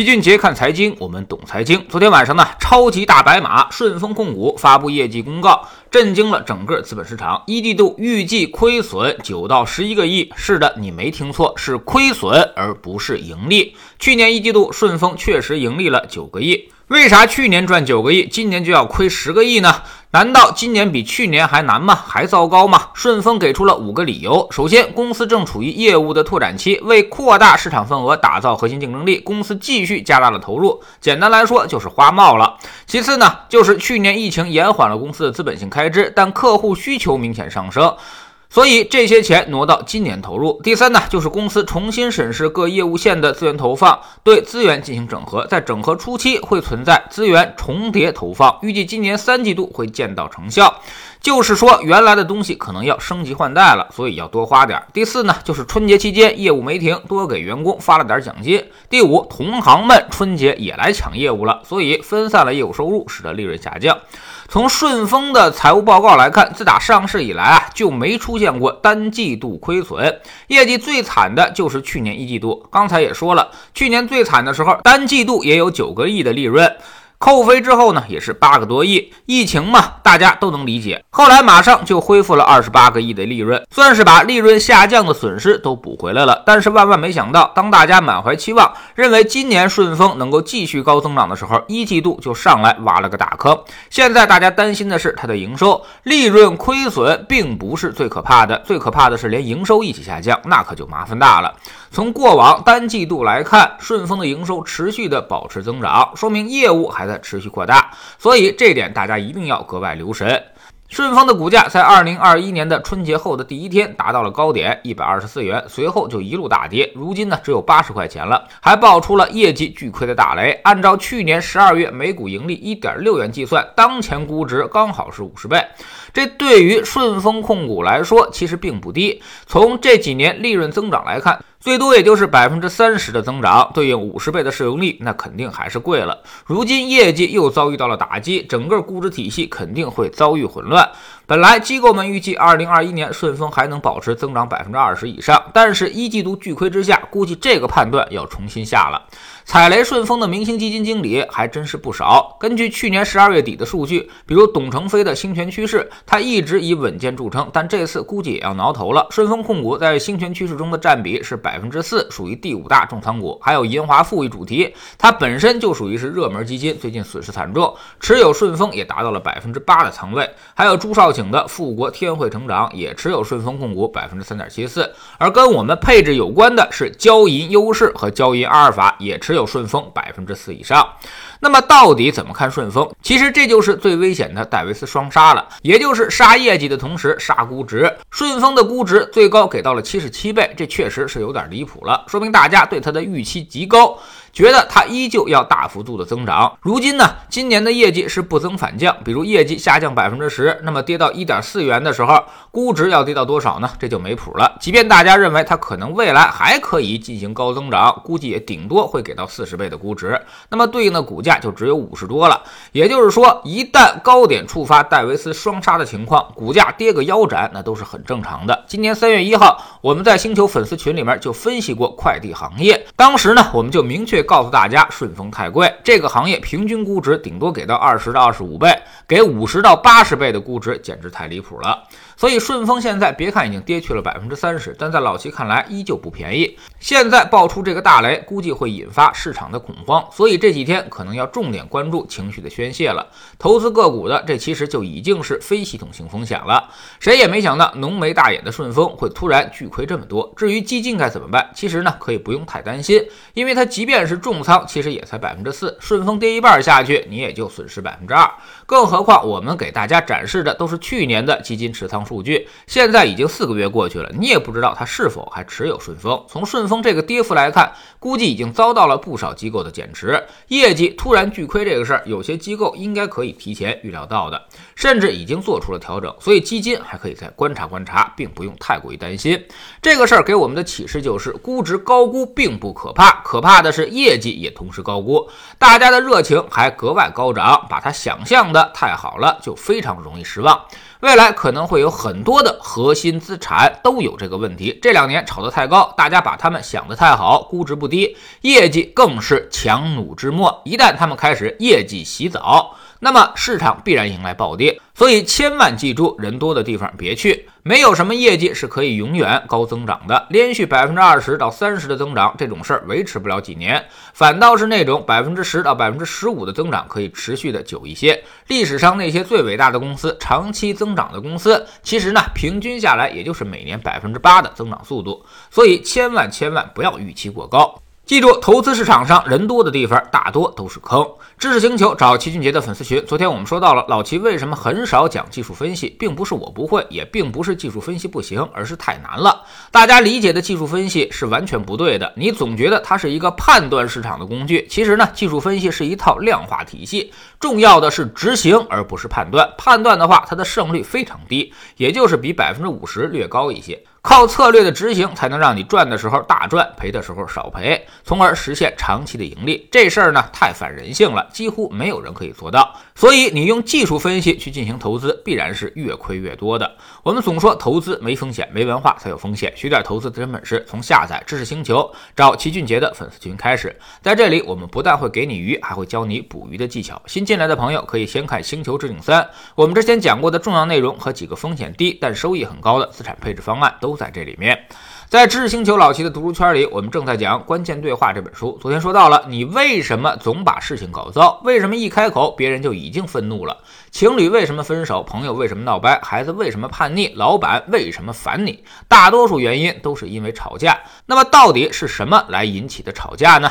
齐俊杰看财经，我们懂财经。昨天晚上呢，超级大白马顺丰控股发布业绩公告，震惊了整个资本市场。一季度预计亏损九到十一个亿。是的，你没听错，是亏损，而不是盈利。去年一季度顺丰确实盈利了九个亿。为啥去年赚九个亿，今年就要亏十个亿呢？难道今年比去年还难吗？还糟糕吗？顺丰给出了五个理由。首先，公司正处于业务的拓展期，为扩大市场份额、打造核心竞争力，公司继续加大了投入。简单来说，就是花冒了。其次呢，就是去年疫情延缓了公司的资本性开支，但客户需求明显上升。所以这些钱挪到今年投入。第三呢，就是公司重新审视各业务线的资源投放，对资源进行整合。在整合初期会存在资源重叠投放，预计今年三季度会见到成效。就是说，原来的东西可能要升级换代了，所以要多花点。第四呢，就是春节期间业务没停，多给员工发了点奖金。第五，同行们春节也来抢业务了，所以分散了业务收入，使得利润下降。从顺丰的财务报告来看，自打上市以来啊，就没出现过单季度亏损，业绩最惨的就是去年一季度。刚才也说了，去年最惨的时候，单季度也有九个亿的利润。扣非之后呢，也是八个多亿。疫情嘛，大家都能理解。后来马上就恢复了二十八个亿的利润，算是把利润下降的损失都补回来了。但是万万没想到，当大家满怀期望，认为今年顺丰能够继续高增长的时候，一季度就上来挖了个大坑。现在大家担心的是它的营收、利润亏损，并不是最可怕的，最可怕的是连营收一起下降，那可就麻烦大了。从过往单季度来看，顺丰的营收持续的保持增长，说明业务还在持续扩大，所以这点大家一定要格外留神。顺丰的股价在二零二一年的春节后的第一天达到了高点一百二十四元，随后就一路大跌，如今呢只有八十块钱了，还爆出了业绩巨亏的大雷。按照去年十二月每股盈利一点六元计算，当前估值刚好是五十倍，这对于顺丰控股来说其实并不低。从这几年利润增长来看。最多也就是百分之三十的增长，对应五十倍的市盈率，那肯定还是贵了。如今业绩又遭遇到了打击，整个估值体系肯定会遭遇混乱。本来机构们预计二零二一年顺丰还能保持增长百分之二十以上，但是一季度巨亏之下，估计这个判断要重新下了。踩雷顺丰的明星基金经理还真是不少。根据去年十二月底的数据，比如董承飞的兴全趋势，他一直以稳健著称，但这次估计也要挠头了。顺丰控股在兴全趋势中的占比是百百分之四，属于第五大重仓股。还有银华富裕主题，它本身就属于是热门基金，最近损失惨重，持有顺丰也达到了百分之八的仓位。还有朱少请的富国天惠成长也持有顺丰控股百分之三点七四。而跟我们配置有关的是交银优势和交银阿尔法，也持。有顺丰百分之四以上，那么到底怎么看顺丰？其实这就是最危险的戴维斯双杀了，也就是杀业绩的同时杀估值。顺丰的估值最高给到了七十七倍，这确实是有点离谱了，说明大家对他的预期极高。觉得它依旧要大幅度的增长。如今呢，今年的业绩是不增反降，比如业绩下降百分之十，那么跌到一点四元的时候，估值要跌到多少呢？这就没谱了。即便大家认为它可能未来还可以进行高增长，估计也顶多会给到四十倍的估值，那么对应的股价就只有五十多了。也就是说，一旦高点触发戴维斯双杀的情况，股价跌个腰斩，那都是很正常的。今年三月一号，我们在星球粉丝群里面就分析过快递行业，当时呢，我们就明确。告诉大家，顺丰太贵，这个行业平均估值顶多给到二十到二十五倍，给五十到八十倍的估值简直太离谱了。所以顺丰现在别看已经跌去了百分之三十，但在老齐看来依旧不便宜。现在爆出这个大雷，估计会引发市场的恐慌，所以这几天可能要重点关注情绪的宣泄了。投资个股的，这其实就已经是非系统性风险了。谁也没想到浓眉大眼的顺丰会突然巨亏这么多。至于基金该怎么办，其实呢可以不用太担心，因为它即便是是重仓，其实也才百分之四。顺丰跌一半下去，你也就损失百分之二。更何况我们给大家展示的都是去年的基金持仓。数据现在已经四个月过去了，你也不知道他是否还持有顺丰。从顺丰这个跌幅来看，估计已经遭到了不少机构的减持，业绩突然巨亏这个事儿，有些机构应该可以提前预料到的，甚至已经做出了调整。所以基金还可以再观察观察，并不用太过于担心这个事儿。给我们的启示就是，估值高估并不可怕，可怕的是业绩也同时高估，大家的热情还格外高涨，把它想象的太好了，就非常容易失望。未来可能会有很多的核心资产都有这个问题。这两年炒得太高，大家把他们想得太好，估值不低，业绩更是强弩之末。一旦他们开始业绩洗澡，那么市场必然迎来暴跌。所以千万记住，人多的地方别去。没有什么业绩是可以永远高增长的，连续百分之二十到三十的增长这种事儿维持不了几年，反倒是那种百分之十到百分之十五的增长可以持续的久一些。历史上那些最伟大的公司，长期增长的公司，其实呢平均下来也就是每年百分之八的增长速度。所以千万千万不要预期过高。记住，投资市场上人多的地方，大多都是坑。知识星球找齐俊杰的粉丝群。昨天我们说到了老齐为什么很少讲技术分析，并不是我不会，也并不是技术分析不行，而是太难了。大家理解的技术分析是完全不对的。你总觉得它是一个判断市场的工具，其实呢，技术分析是一套量化体系，重要的是执行，而不是判断。判断的话，它的胜率非常低，也就是比百分之五十略高一些。靠策略的执行，才能让你赚的时候大赚，赔的时候少赔，从而实现长期的盈利。这事儿呢，太反人性了，几乎没有人可以做到。所以，你用技术分析去进行投资，必然是越亏越多的。我们总说投资没风险，没文化才有风险。学点投资的真本事，从下载知识星球找齐俊杰的粉丝群开始。在这里，我们不但会给你鱼，还会教你捕鱼的技巧。新进来的朋友可以先看《星球置顶三》，我们之前讲过的重要内容和几个风险低但收益很高的资产配置方案都。都在这里面，在知识星球老齐的读书圈里，我们正在讲《关键对话》这本书。昨天说到了，你为什么总把事情搞糟？为什么一开口别人就已经愤怒了？情侣为什么分手？朋友为什么闹掰？孩子为什么叛逆？老板为什么烦你？大多数原因都是因为吵架。那么到底是什么来引起的吵架呢？